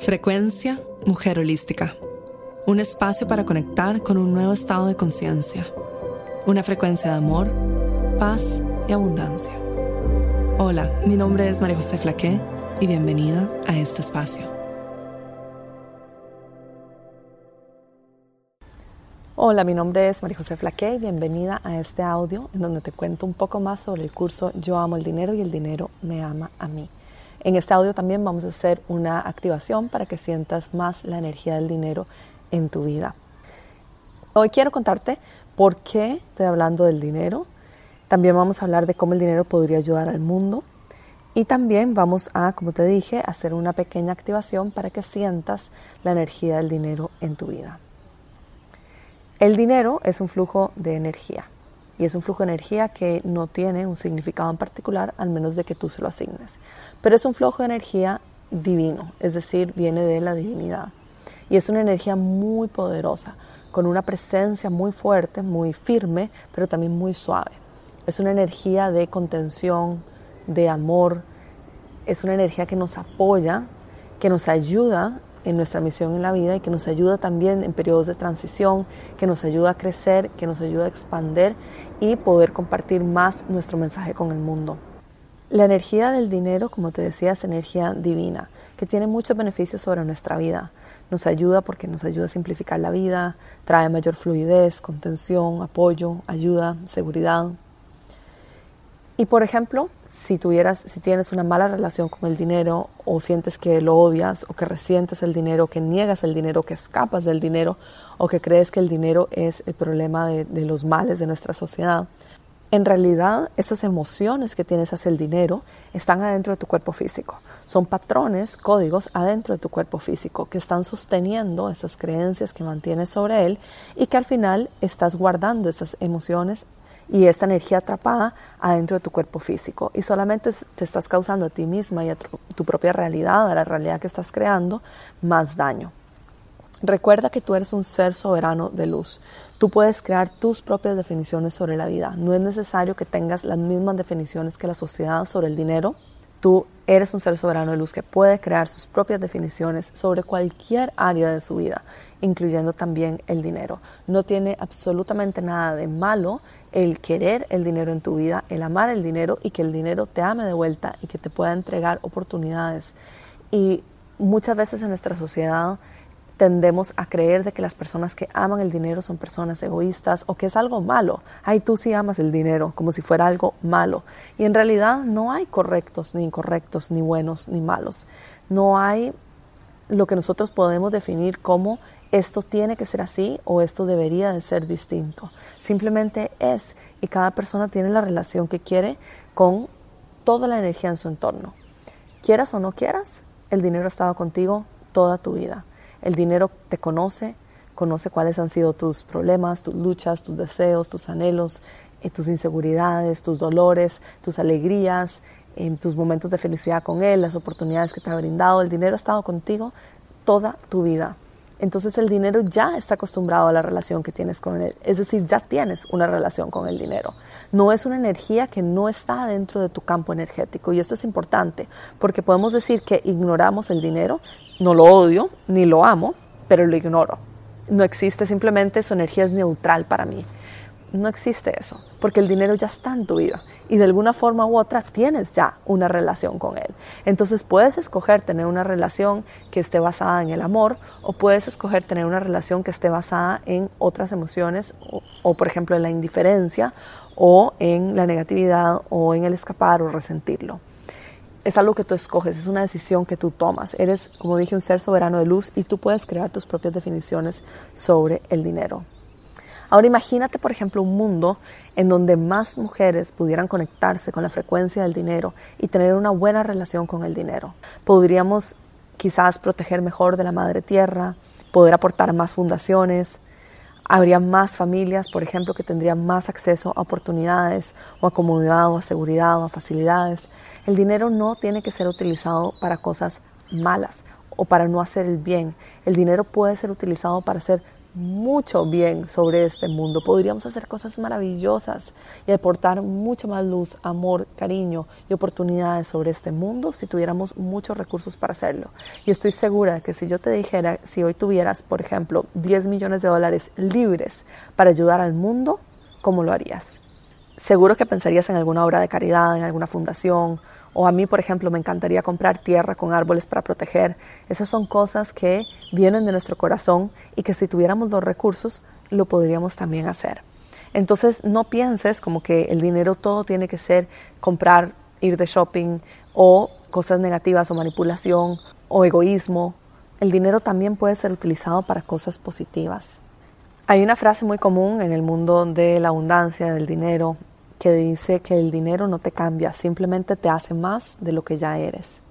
Frecuencia Mujer Holística. Un espacio para conectar con un nuevo estado de conciencia. Una frecuencia de amor, paz y abundancia. Hola, mi nombre es María José Flaqué y bienvenida a este espacio. Hola, mi nombre es María José Flaqué y bienvenida a este audio en donde te cuento un poco más sobre el curso Yo amo el dinero y el dinero me ama a mí. En este audio también vamos a hacer una activación para que sientas más la energía del dinero en tu vida. Hoy quiero contarte por qué estoy hablando del dinero. También vamos a hablar de cómo el dinero podría ayudar al mundo. Y también vamos a, como te dije, hacer una pequeña activación para que sientas la energía del dinero en tu vida. El dinero es un flujo de energía y es un flujo de energía que no tiene un significado en particular al menos de que tú se lo asignes. Pero es un flujo de energía divino, es decir, viene de la divinidad. Y es una energía muy poderosa, con una presencia muy fuerte, muy firme, pero también muy suave. Es una energía de contención, de amor, es una energía que nos apoya, que nos ayuda en nuestra misión en la vida y que nos ayuda también en periodos de transición, que nos ayuda a crecer, que nos ayuda a expander y poder compartir más nuestro mensaje con el mundo. La energía del dinero, como te decía, es energía divina, que tiene muchos beneficios sobre nuestra vida. Nos ayuda porque nos ayuda a simplificar la vida, trae mayor fluidez, contención, apoyo, ayuda, seguridad. Y por ejemplo, si tuvieras, si tienes una mala relación con el dinero o sientes que lo odias o que resientes el dinero, que niegas el dinero, que escapas del dinero o que crees que el dinero es el problema de, de los males de nuestra sociedad, en realidad esas emociones que tienes hacia el dinero están adentro de tu cuerpo físico. Son patrones, códigos adentro de tu cuerpo físico que están sosteniendo esas creencias que mantienes sobre él y que al final estás guardando esas emociones y esta energía atrapada adentro de tu cuerpo físico y solamente te estás causando a ti misma y a tu, propia realidad, a la realidad que estás creando, más daño. Recuerda que tú eres un ser soberano de luz. Tú puedes crear tus propias definiciones sobre la vida. No es necesario que tengas las mismas definiciones que la sociedad sobre el dinero. Tú eres un ser soberano de luz que puede crear sus propias definiciones sobre cualquier área de su vida, incluyendo también el dinero. No tiene absolutamente nada de malo el querer el dinero en tu vida, el amar el dinero y que el dinero te ame de vuelta y que te pueda entregar oportunidades. Y muchas veces en nuestra sociedad tendemos a creer de que las personas que aman el dinero son personas egoístas o que es algo malo. Ay, tú sí amas el dinero, como si fuera algo malo. Y en realidad no hay correctos ni incorrectos, ni buenos ni malos. No hay lo que nosotros podemos definir como esto tiene que ser así o esto debería de ser distinto. Simplemente es y cada persona tiene la relación que quiere con toda la energía en su entorno. Quieras o no quieras, el dinero ha estado contigo toda tu vida. El dinero te conoce, conoce cuáles han sido tus problemas, tus luchas, tus deseos, tus anhelos, eh, tus inseguridades, tus dolores, tus alegrías, tus momentos de felicidad con Él, las oportunidades que te ha brindado. El dinero ha estado contigo toda tu vida entonces el dinero ya está acostumbrado a la relación que tienes con él. Es decir, ya tienes una relación con el dinero. No es una energía que no está dentro de tu campo energético. Y esto es importante porque podemos decir que ignoramos el dinero. No lo odio ni lo amo, pero lo ignoro. No existe, simplemente su energía es neutral para mí. No existe eso, porque el dinero ya está en tu vida y de alguna forma u otra tienes ya una relación con él. Entonces puedes escoger tener una relación que esté basada en el amor o puedes escoger tener una relación que esté basada en otras emociones o, por ejemplo en la indiferencia o en la negatividad o en el escapar o resentirlo. Es algo que tú escoges, es una decisión que tú tomas. Eres, como dije, un ser soberano de luz y tú puedes crear tus propias definiciones sobre el dinero. Ahora imagínate, por ejemplo, un mundo en donde más mujeres pudieran conectarse con la frecuencia del dinero y tener una buena relación con el dinero. Podríamos quizás proteger mejor de la madre tierra, poder aportar más fundaciones, habría más familias, por ejemplo, que tendrían más acceso a oportunidades o a comodidad o a seguridad o a facilidades. El dinero no tiene que ser utilizado para cosas malas o para no hacer el bien. El dinero puede ser utilizado para hacer mucho bien sobre este mundo. Podríamos hacer cosas maravillosas y aportar mucho más luz, amor, cariño y oportunidades sobre este mundo si tuviéramos muchos recursos para hacerlo. Y estoy segura que si yo te dijera, si hoy tuvieras, por ejemplo, 10 millones de dólares libres para ayudar al mundo, ¿cómo lo harías? Seguro que pensarías en alguna obra de caridad, en alguna fundación, o a mí, por ejemplo, me encantaría comprar tierra con árboles para proteger. Esas son cosas que vienen de nuestro corazón y que si tuviéramos los recursos, lo podríamos también hacer. Entonces, no pienses como que el dinero todo tiene que ser comprar, ir de shopping o cosas negativas o manipulación o egoísmo. El dinero también puede ser utilizado para cosas positivas. Hay una frase muy común en el mundo de la abundancia, del dinero, que dice que el dinero no te cambia, simplemente te hace más de lo que ya eres.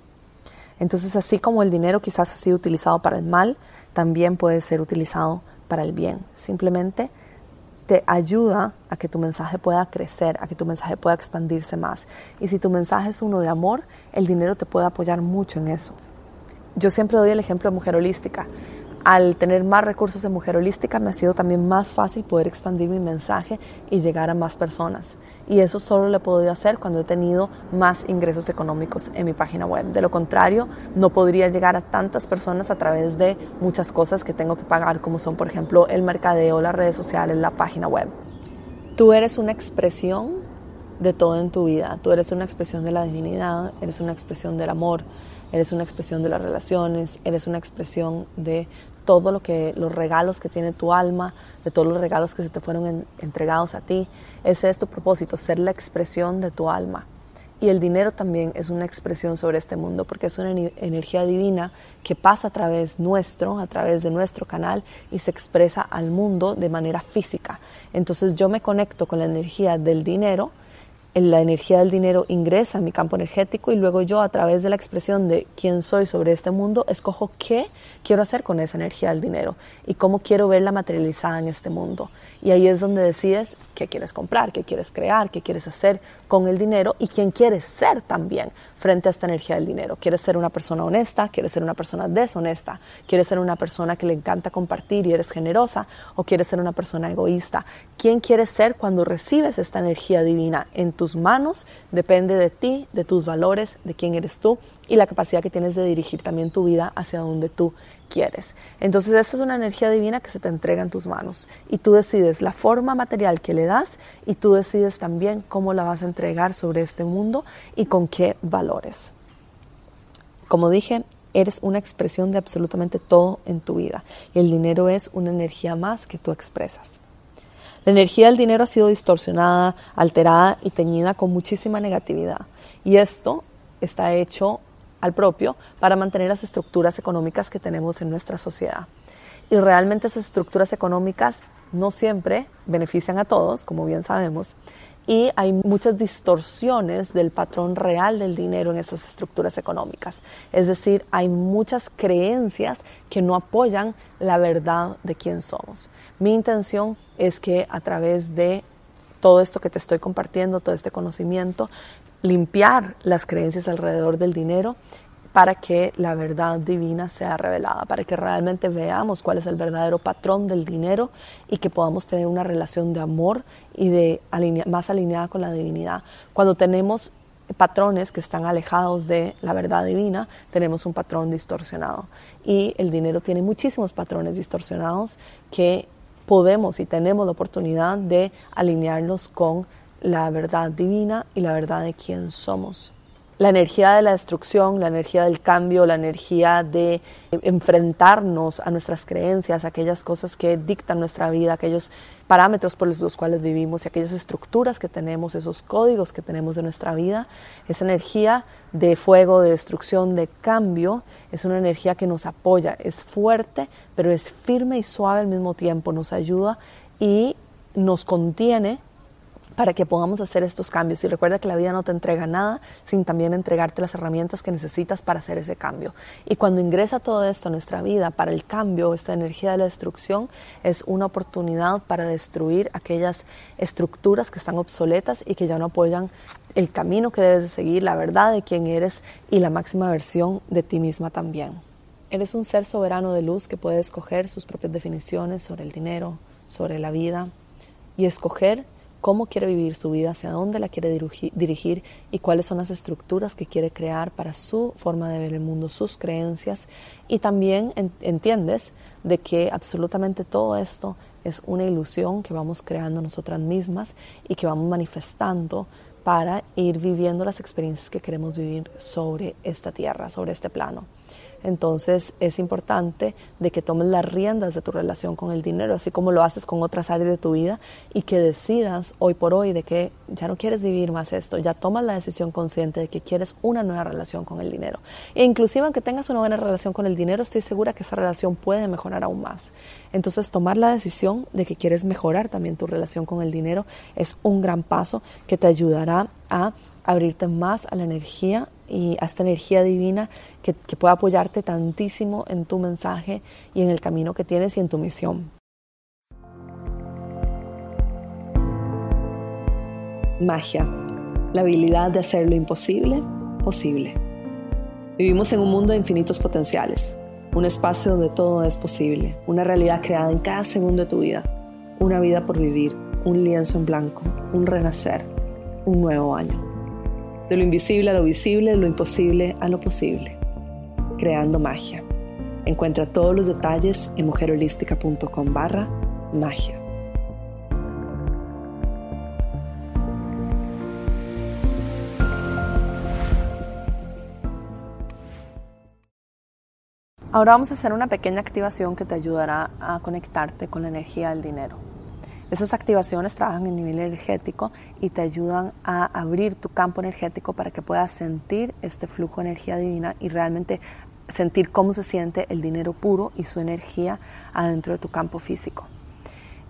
Entonces, así como el dinero quizás ha sido utilizado para el mal, también puede ser utilizado para el bien. Simplemente te ayuda a que tu mensaje pueda crecer, a que tu mensaje pueda expandirse más. Y si tu mensaje es uno de amor, el dinero te puede apoyar mucho en eso. Yo siempre doy el ejemplo de mujer holística al tener más recursos de mujer holística me ha sido también más fácil poder expandir mi mensaje y llegar a más personas. Y eso solo lo he podido hacer cuando he tenido más ingresos económicos en mi página web. De lo contrario, no podría llegar a tantas personas a través de muchas cosas que tengo que pagar, como son, por ejemplo, el mercadeo, las redes sociales, la página web. Tú eres una expresión de todo en tu vida. Tú eres una expresión de la divinidad, eres una expresión del amor, eres una expresión de las relaciones, eres una expresión de todo lo que los regalos que tiene tu alma, de todos los regalos que se te fueron entregados a ti. Ese es tu propósito, ser la expresión de tu alma. Y el dinero también es una expresión sobre este mundo porque es una energía divina que pasa a través nuestro, a través de nuestro canal y se expresa al mundo de manera física. Entonces yo me conecto con la energía del dinero la energía del dinero ingresa en mi campo energético y luego yo a través de la expresión de quién soy sobre este mundo, escojo qué quiero hacer con esa energía del dinero y cómo quiero verla materializada en este mundo. Y ahí es donde decides qué quieres comprar, qué quieres crear, qué quieres hacer con el dinero y quién quieres ser también frente a esta energía del dinero. ¿Quieres ser una persona honesta? ¿Quieres ser una persona deshonesta? ¿Quieres ser una persona que le encanta compartir y eres generosa? ¿O quieres ser una persona egoísta? ¿Quién quieres ser cuando recibes esta energía divina en tus manos? Depende de ti, de tus valores, de quién eres tú y la capacidad que tienes de dirigir también tu vida hacia donde tú quieres. Entonces esta es una energía divina que se te entrega en tus manos y tú decides la forma material que le das y tú decides también cómo la vas a entregar sobre este mundo y con qué valores. Como dije, eres una expresión de absolutamente todo en tu vida y el dinero es una energía más que tú expresas. La energía del dinero ha sido distorsionada, alterada y teñida con muchísima negatividad y esto está hecho al propio para mantener las estructuras económicas que tenemos en nuestra sociedad. Y realmente esas estructuras económicas no siempre benefician a todos, como bien sabemos, y hay muchas distorsiones del patrón real del dinero en esas estructuras económicas. Es decir, hay muchas creencias que no apoyan la verdad de quién somos. Mi intención es que a través de todo esto que te estoy compartiendo, todo este conocimiento, limpiar las creencias alrededor del dinero para que la verdad divina sea revelada, para que realmente veamos cuál es el verdadero patrón del dinero y que podamos tener una relación de amor y de más alineada con la divinidad. Cuando tenemos patrones que están alejados de la verdad divina, tenemos un patrón distorsionado. Y el dinero tiene muchísimos patrones distorsionados que podemos y tenemos la oportunidad de alinearnos con la verdad divina y la verdad de quién somos. La energía de la destrucción, la energía del cambio, la energía de enfrentarnos a nuestras creencias, aquellas cosas que dictan nuestra vida, aquellos parámetros por los cuales vivimos y aquellas estructuras que tenemos, esos códigos que tenemos de nuestra vida, esa energía de fuego, de destrucción, de cambio, es una energía que nos apoya, es fuerte, pero es firme y suave al mismo tiempo, nos ayuda y nos contiene para que podamos hacer estos cambios. Y recuerda que la vida no te entrega nada sin también entregarte las herramientas que necesitas para hacer ese cambio. Y cuando ingresa todo esto a nuestra vida para el cambio, esta energía de la destrucción, es una oportunidad para destruir aquellas estructuras que están obsoletas y que ya no apoyan el camino que debes de seguir, la verdad de quién eres y la máxima versión de ti misma también. Eres un ser soberano de luz que puede escoger sus propias definiciones sobre el dinero, sobre la vida y escoger cómo quiere vivir su vida, hacia dónde la quiere dirigir y cuáles son las estructuras que quiere crear para su forma de ver el mundo, sus creencias. Y también entiendes de que absolutamente todo esto es una ilusión que vamos creando nosotras mismas y que vamos manifestando para ir viviendo las experiencias que queremos vivir sobre esta tierra, sobre este plano. Entonces es importante de que tomes las riendas de tu relación con el dinero, así como lo haces con otras áreas de tu vida y que decidas hoy por hoy de que ya no quieres vivir más esto, ya tomas la decisión consciente de que quieres una nueva relación con el dinero. E inclusive aunque tengas una buena relación con el dinero, estoy segura que esa relación puede mejorar aún más. Entonces tomar la decisión de que quieres mejorar también tu relación con el dinero es un gran paso que te ayudará a abrirte más a la energía y a esta energía divina que, que pueda apoyarte tantísimo en tu mensaje y en el camino que tienes y en tu misión. Magia, la habilidad de hacer lo imposible posible. Vivimos en un mundo de infinitos potenciales, un espacio donde todo es posible, una realidad creada en cada segundo de tu vida, una vida por vivir, un lienzo en blanco, un renacer, un nuevo año de lo invisible a lo visible, de lo imposible a lo posible, creando magia. Encuentra todos los detalles en mujerholística.com barra magia. Ahora vamos a hacer una pequeña activación que te ayudará a conectarte con la energía del dinero. Esas activaciones trabajan en nivel energético y te ayudan a abrir tu campo energético para que puedas sentir este flujo de energía divina y realmente sentir cómo se siente el dinero puro y su energía adentro de tu campo físico.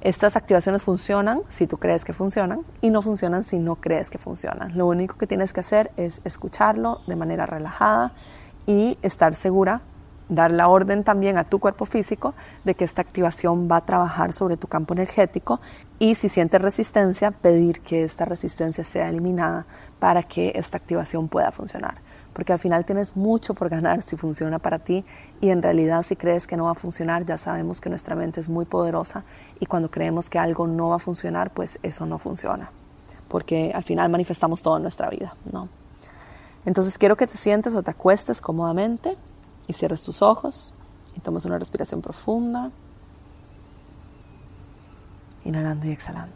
Estas activaciones funcionan si tú crees que funcionan y no funcionan si no crees que funcionan. Lo único que tienes que hacer es escucharlo de manera relajada y estar segura dar la orden también a tu cuerpo físico de que esta activación va a trabajar sobre tu campo energético y si sientes resistencia, pedir que esta resistencia sea eliminada para que esta activación pueda funcionar. Porque al final tienes mucho por ganar si funciona para ti y en realidad si crees que no va a funcionar, ya sabemos que nuestra mente es muy poderosa y cuando creemos que algo no va a funcionar, pues eso no funciona. Porque al final manifestamos todo en nuestra vida, ¿no? Entonces quiero que te sientes o te acuestes cómodamente y cierres tus ojos y tomes una respiración profunda, inhalando y exhalando.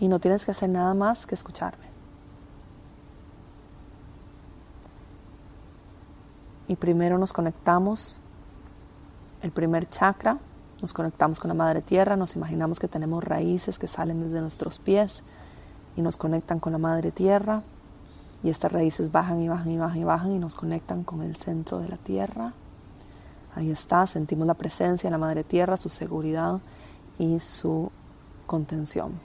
Y no tienes que hacer nada más que escucharme. Y primero nos conectamos, el primer chakra, nos conectamos con la Madre Tierra, nos imaginamos que tenemos raíces que salen desde nuestros pies y nos conectan con la Madre Tierra. Y estas raíces bajan y bajan y bajan y bajan y nos conectan con el centro de la tierra. Ahí está, sentimos la presencia de la Madre Tierra, su seguridad y su contención.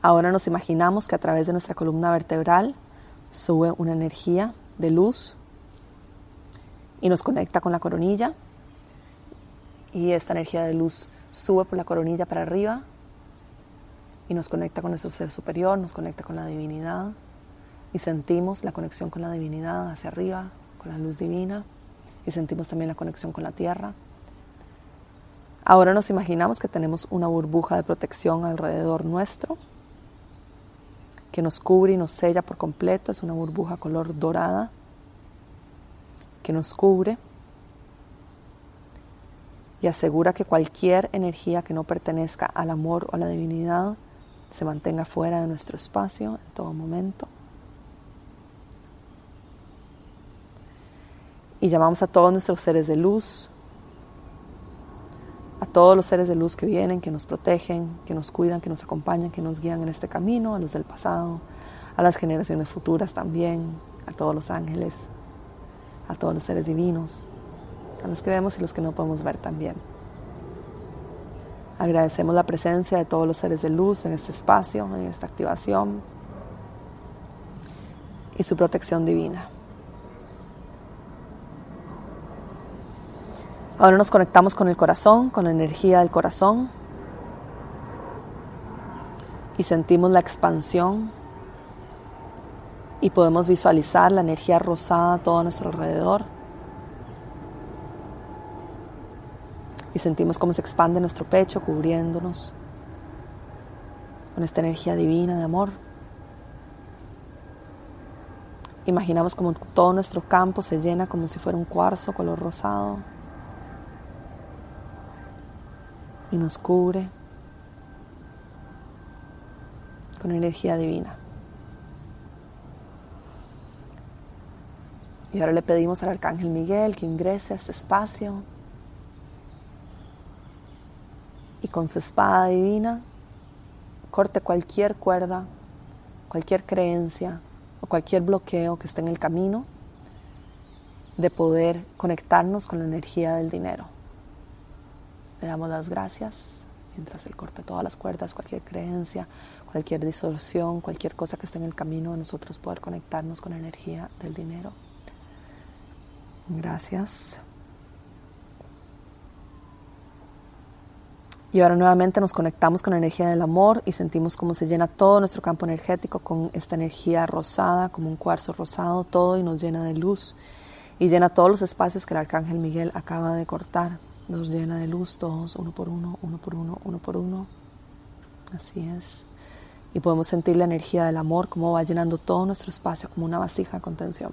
Ahora nos imaginamos que a través de nuestra columna vertebral sube una energía de luz y nos conecta con la coronilla. Y esta energía de luz sube por la coronilla para arriba y nos conecta con nuestro ser superior, nos conecta con la divinidad y sentimos la conexión con la divinidad hacia arriba, con la luz divina y sentimos también la conexión con la tierra. Ahora nos imaginamos que tenemos una burbuja de protección alrededor nuestro que nos cubre y nos sella por completo, es una burbuja color dorada que nos cubre y asegura que cualquier energía que no pertenezca al amor o a la divinidad se mantenga fuera de nuestro espacio en todo momento. Y llamamos a todos nuestros seres de luz, a todos los seres de luz que vienen, que nos protegen, que nos cuidan, que nos acompañan, que nos guían en este camino, a los del pasado, a las generaciones futuras también, a todos los ángeles, a todos los seres divinos, a los que vemos y los que no podemos ver también. Agradecemos la presencia de todos los seres de luz en este espacio, en esta activación y su protección divina. Ahora nos conectamos con el corazón, con la energía del corazón y sentimos la expansión Y podemos visualizar la energía rosada a todo nuestro alrededor. Y sentimos cómo se expande nuestro pecho cubriéndonos con esta energía divina de amor. Imaginamos como todo nuestro campo se llena como si fuera un cuarzo color rosado y nos cubre con energía divina. Y ahora le pedimos al Arcángel Miguel que ingrese a este espacio y con su espada divina corte cualquier cuerda, cualquier creencia, o cualquier bloqueo que esté en el camino de poder conectarnos con la energía del dinero. Le damos las gracias mientras Él corta todas las cuerdas, cualquier creencia, cualquier distorsión, cualquier cosa que esté en el camino de nosotros poder conectarnos con la energía del dinero. Gracias. Y ahora nuevamente nos conectamos con la energía del amor y sentimos cómo se llena todo nuestro campo energético con esta energía rosada, como un cuarzo rosado, todo y nos llena de luz. Y llena todos los espacios que el arcángel Miguel acaba de cortar. Nos llena de luz todos, uno por uno, uno por uno, uno por uno. Así es. Y podemos sentir la energía del amor, como va llenando todo nuestro espacio como una vasija con tensión.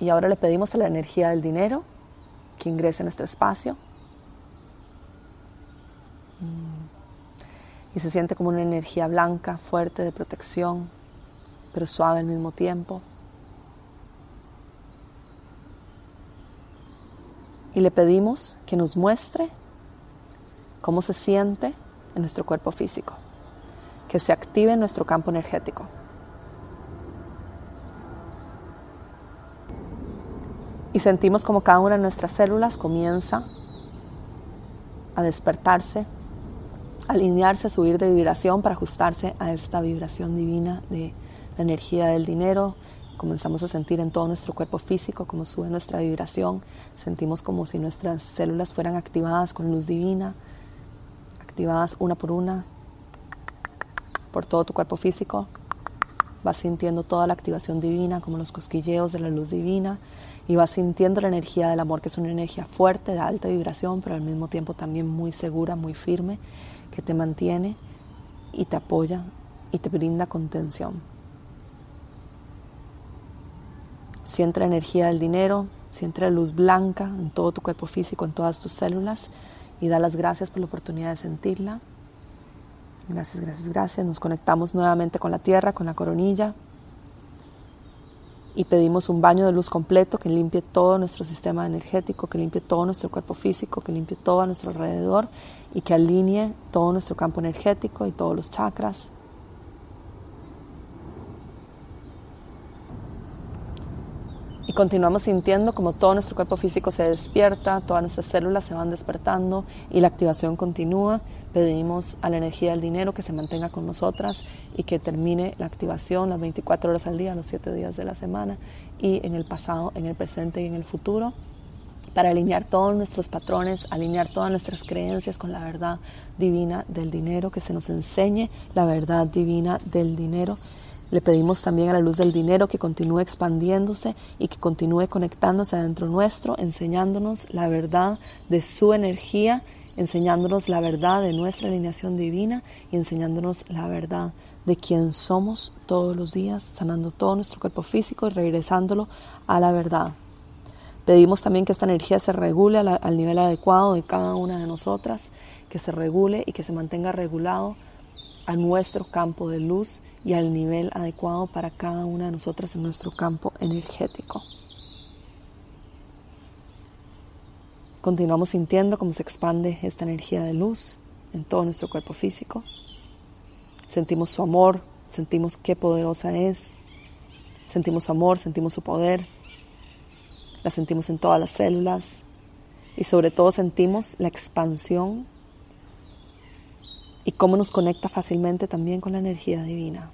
Y ahora le pedimos a la energía del dinero que ingrese en nuestro espacio. Mm. Y se siente como una energía blanca, fuerte, de protección, pero suave al mismo tiempo. Y le pedimos que nos muestre cómo se siente en nuestro cuerpo físico, que se active en nuestro campo energético. Y sentimos como cada una de nuestras células comienza a despertarse, a alinearse, a subir de vibración para ajustarse a esta vibración divina de la energía del dinero. Comenzamos a sentir en todo nuestro cuerpo físico como sube nuestra vibración. Sentimos como si nuestras células fueran activadas con luz divina, activadas una por una por todo tu cuerpo físico. Vas sintiendo toda la activación divina, como los cosquilleos de la luz divina y vas sintiendo la energía del amor, que es una energía fuerte, de alta vibración, pero al mismo tiempo también muy segura, muy firme, que te mantiene y te apoya y te brinda contención. Siente la energía del dinero, siente la luz blanca en todo tu cuerpo físico, en todas tus células y da las gracias por la oportunidad de sentirla. Gracias, gracias, gracias. Nos conectamos nuevamente con la tierra, con la coronilla y pedimos un baño de luz completo que limpie todo nuestro sistema energético, que limpie todo nuestro cuerpo físico, que limpie todo a nuestro alrededor y que alinee todo nuestro campo energético y todos los chakras. Y continuamos sintiendo como todo nuestro cuerpo físico se despierta, todas nuestras células se van despertando y la activación continúa Pedimos a la energía del dinero que se mantenga con nosotras y que termine la activación las 24 horas al día, los 7 días de la semana y en el pasado, en el presente y en el futuro para alinear todos nuestros patrones, alinear todas nuestras creencias con la verdad divina del dinero, que se nos enseñe la verdad divina del dinero. Le pedimos también a la luz del dinero que continúe expandiéndose y que continúe conectándose adentro nuestro, enseñándonos la verdad de su energía enseñándonos la verdad de nuestra alineación divina y enseñándonos la verdad de quién somos todos los días, sanando todo nuestro cuerpo físico y regresándolo a la verdad. Pedimos también que esta energía se regule al nivel adecuado de cada una de nosotras, que se regule y que se mantenga regulado a nuestro campo de luz y al nivel adecuado para cada una de nosotras en nuestro campo energético. Continuamos sintiendo cómo se expande esta energía de luz en todo nuestro cuerpo físico. Sentimos su amor, sentimos qué poderosa es. Sentimos su amor, sentimos su poder. La sentimos en todas las células y sobre todo sentimos la expansión y cómo nos conecta fácilmente también con la energía divina.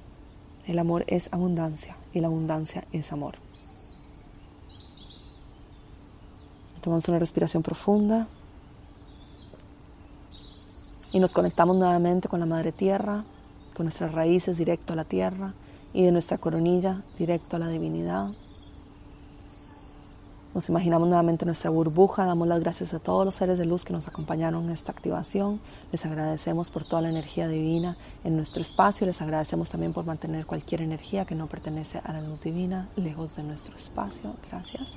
El amor es abundancia y la abundancia es amor. Tomamos una respiración profunda y nos conectamos nuevamente con la Madre Tierra, con nuestras raíces directo a la tierra y de nuestra coronilla directo a la divinidad. Nos imaginamos nuevamente nuestra burbuja, damos las gracias a todos los seres de luz que nos acompañaron en esta activación. Les agradecemos por toda la energía divina en nuestro espacio. Les agradecemos también por mantener cualquier energía que no pertenece a la luz divina lejos de nuestro espacio. Gracias.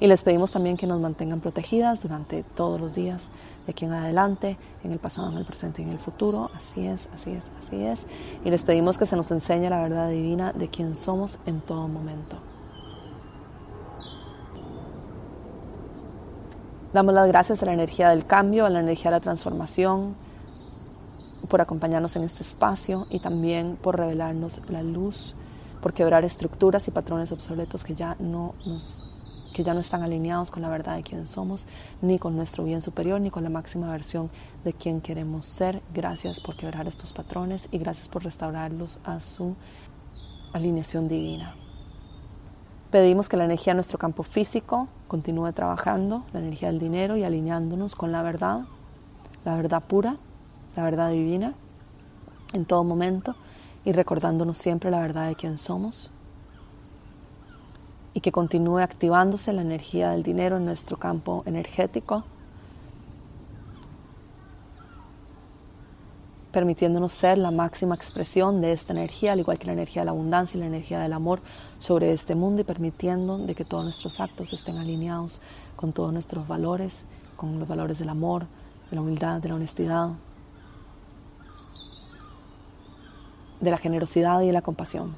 Y les pedimos también que nos mantengan protegidas durante todos los días de aquí en adelante, en el pasado, en el presente y en el futuro. Así es, así es, así es. Y les pedimos que se nos enseñe la verdad divina de quién somos en todo momento. Damos las gracias a la energía del cambio, a la energía de la transformación, por acompañarnos en este espacio y también por revelarnos la luz, por quebrar estructuras y patrones obsoletos que ya no nos que ya no están alineados con la verdad de quién somos, ni con nuestro bien superior, ni con la máxima versión de quién queremos ser. Gracias por quebrar estos patrones y gracias por restaurarlos a su alineación divina. Pedimos que la energía de nuestro campo físico continúe trabajando, la energía del dinero y alineándonos con la verdad, la verdad pura, la verdad divina, en todo momento y recordándonos siempre la verdad de quién somos. Y que continúe activándose la energía del dinero en nuestro campo energético, permitiéndonos ser la máxima expresión de esta energía, al igual que la energía de la abundancia y la energía del amor sobre este mundo y permitiendo de que todos nuestros actos estén alineados con todos nuestros valores, con los valores del amor, de la humildad, de la honestidad, de la generosidad y de la compasión.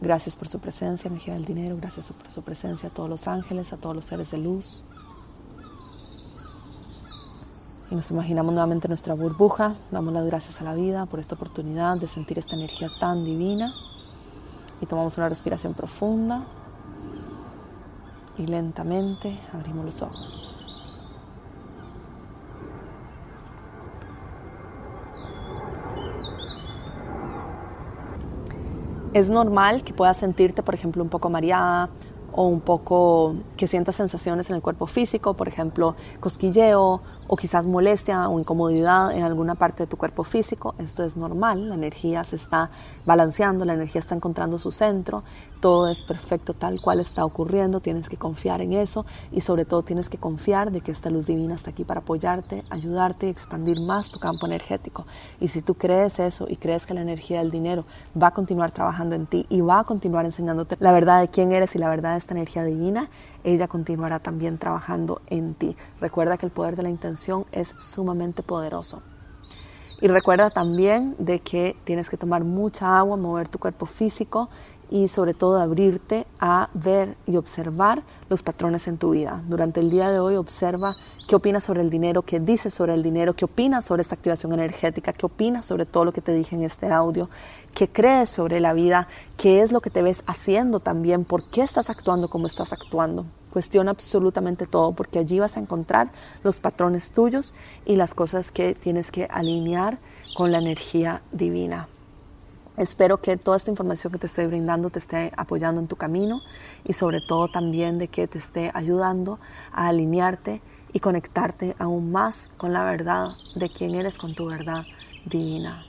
Gracias por su presencia, energía del dinero, gracias por su presencia a todos los ángeles, a todos los seres de luz. Nos imaginamos nuevamente nuestra burbuja, damos las gracias a la vida por esta oportunidad de sentir esta energía tan divina. Y tomamos una respiración profunda y lentamente abrimos los ojos. Es normal que puedas sentirte, por ejemplo, un poco mareada o un poco que sientas sensaciones en el cuerpo físico, por ejemplo, cosquilleo o quizás molestia o incomodidad en alguna parte de tu cuerpo físico. Esto es normal, la energía se está balanceando, la energía está encontrando su centro, todo es perfecto tal cual está ocurriendo, tienes que confiar en eso y sobre todo tienes que confiar de que esta luz divina está aquí para apoyarte, ayudarte y expandir más tu campo energético. Y si tú crees eso y crees que la energía del dinero va a continuar trabajando en ti y va a continuar enseñándote la verdad de quién eres y la verdad de esta energía divina, ella continuará también trabajando en ti. Recuerda que el poder de la intención es sumamente poderoso. Y recuerda también de que tienes que tomar mucha agua, mover tu cuerpo físico y sobre todo abrirte a ver y observar los patrones en tu vida. Durante el día de hoy observa qué opinas sobre el dinero, qué dices sobre el dinero, qué opinas sobre esta activación energética, qué opinas sobre todo lo que te dije en este audio, qué crees sobre la vida, qué es lo que te ves haciendo también, por qué estás actuando como estás actuando. Cuestiona absolutamente todo porque allí vas a encontrar los patrones tuyos y las cosas que tienes que alinear con la energía divina. Espero que toda esta información que te estoy brindando te esté apoyando en tu camino y sobre todo también de que te esté ayudando a alinearte y conectarte aún más con la verdad de quién eres, con tu verdad divina.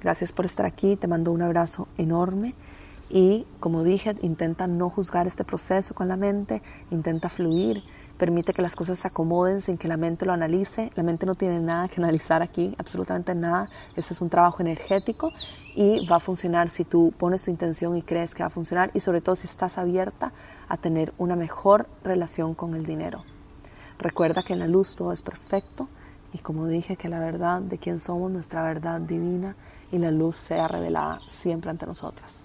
Gracias por estar aquí, te mando un abrazo enorme y como dije, intenta no juzgar este proceso con la mente, intenta fluir permite que las cosas se acomoden sin que la mente lo analice. La mente no tiene nada que analizar aquí, absolutamente nada. Este es un trabajo energético y va a funcionar si tú pones tu intención y crees que va a funcionar y sobre todo si estás abierta a tener una mejor relación con el dinero. Recuerda que en la luz todo es perfecto y como dije que la verdad de quién somos, nuestra verdad divina y la luz sea revelada siempre ante nosotras.